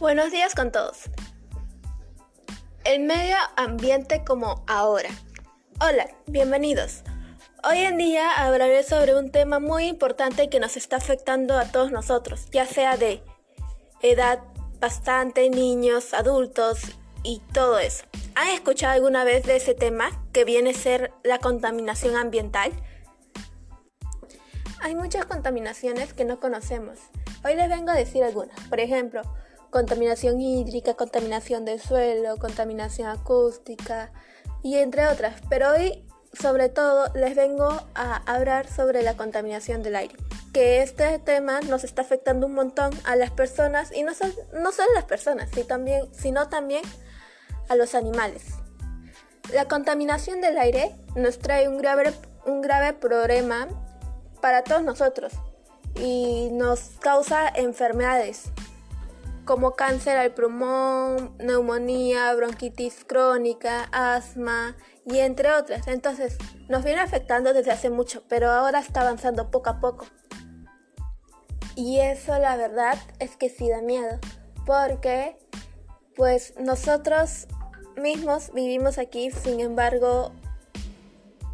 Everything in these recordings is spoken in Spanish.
Buenos días con todos. El medio ambiente como ahora. Hola, bienvenidos. Hoy en día hablaré sobre un tema muy importante que nos está afectando a todos nosotros, ya sea de edad bastante, niños, adultos y todo eso. ¿Han escuchado alguna vez de ese tema que viene a ser la contaminación ambiental? Hay muchas contaminaciones que no conocemos. Hoy les vengo a decir algunas. Por ejemplo, contaminación hídrica, contaminación del suelo, contaminación acústica y entre otras. Pero hoy, sobre todo, les vengo a hablar sobre la contaminación del aire. Que este tema nos está afectando un montón a las personas y no, no solo a las personas, sino también, sino también a los animales. La contaminación del aire nos trae un grave, un grave problema para todos nosotros y nos causa enfermedades como cáncer al pulmón, neumonía, bronquitis crónica, asma y entre otras. Entonces nos viene afectando desde hace mucho, pero ahora está avanzando poco a poco. Y eso la verdad es que sí da miedo, porque pues nosotros mismos vivimos aquí, sin embargo,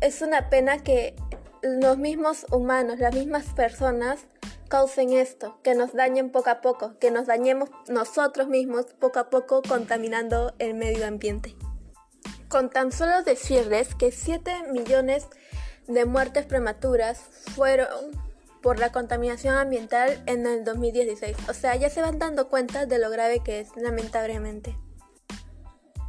es una pena que los mismos humanos, las mismas personas, causen esto, que nos dañen poco a poco, que nos dañemos nosotros mismos poco a poco contaminando el medio ambiente. Con tan solo decirles que 7 millones de muertes prematuras fueron por la contaminación ambiental en el 2016. O sea, ya se van dando cuenta de lo grave que es, lamentablemente.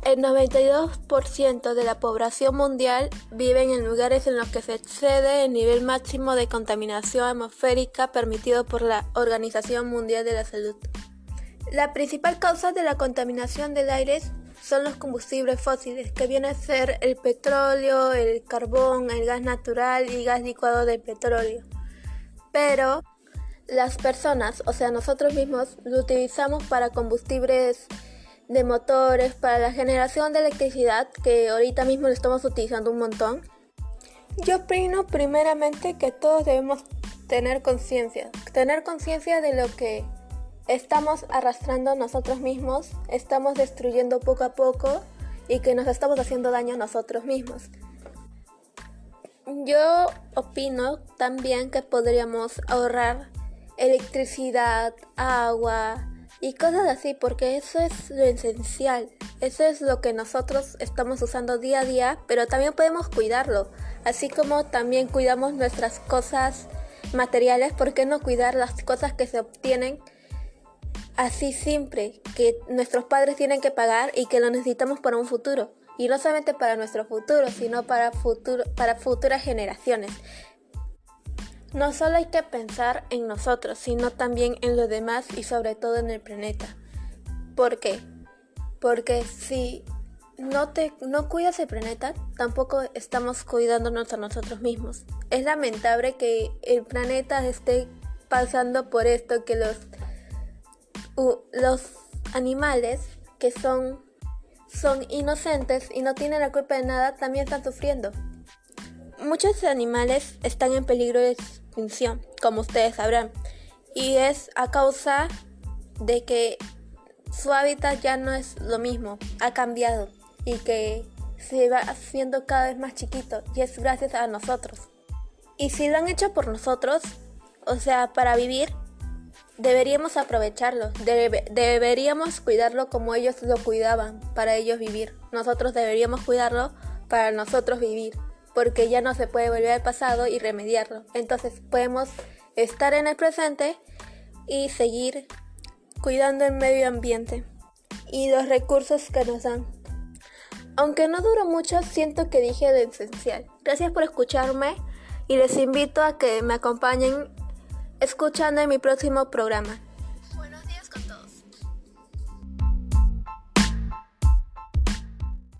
El 92% de la población mundial vive en lugares en los que se excede el nivel máximo de contaminación atmosférica permitido por la Organización Mundial de la Salud. La principal causa de la contaminación del aire son los combustibles fósiles, que vienen a ser el petróleo, el carbón, el gas natural y gas licuado de petróleo. Pero las personas, o sea nosotros mismos, lo utilizamos para combustibles de motores para la generación de electricidad que ahorita mismo lo estamos utilizando un montón? Yo opino primeramente que todos debemos tener conciencia, tener conciencia de lo que estamos arrastrando nosotros mismos, estamos destruyendo poco a poco y que nos estamos haciendo daño a nosotros mismos. Yo opino también que podríamos ahorrar electricidad, agua, y cosas así, porque eso es lo esencial, eso es lo que nosotros estamos usando día a día, pero también podemos cuidarlo, así como también cuidamos nuestras cosas materiales, ¿por qué no cuidar las cosas que se obtienen así siempre, que nuestros padres tienen que pagar y que lo necesitamos para un futuro? Y no solamente para nuestro futuro, sino para, futuro, para futuras generaciones. No solo hay que pensar en nosotros, sino también en los demás y sobre todo en el planeta. ¿Por qué? Porque si no, te, no cuidas el planeta, tampoco estamos cuidándonos a nosotros mismos. Es lamentable que el planeta esté pasando por esto, que los, los animales que son, son inocentes y no tienen la culpa de nada también están sufriendo. Muchos animales están en peligro de extinción, como ustedes sabrán, y es a causa de que su hábitat ya no es lo mismo, ha cambiado y que se va haciendo cada vez más chiquito y es gracias a nosotros. Y si lo han hecho por nosotros, o sea, para vivir, deberíamos aprovecharlo, deberíamos cuidarlo como ellos lo cuidaban para ellos vivir. Nosotros deberíamos cuidarlo para nosotros vivir porque ya no se puede volver al pasado y remediarlo. Entonces podemos estar en el presente y seguir cuidando el medio ambiente y los recursos que nos dan. Aunque no duró mucho, siento que dije lo esencial. Gracias por escucharme y les invito a que me acompañen escuchando en mi próximo programa.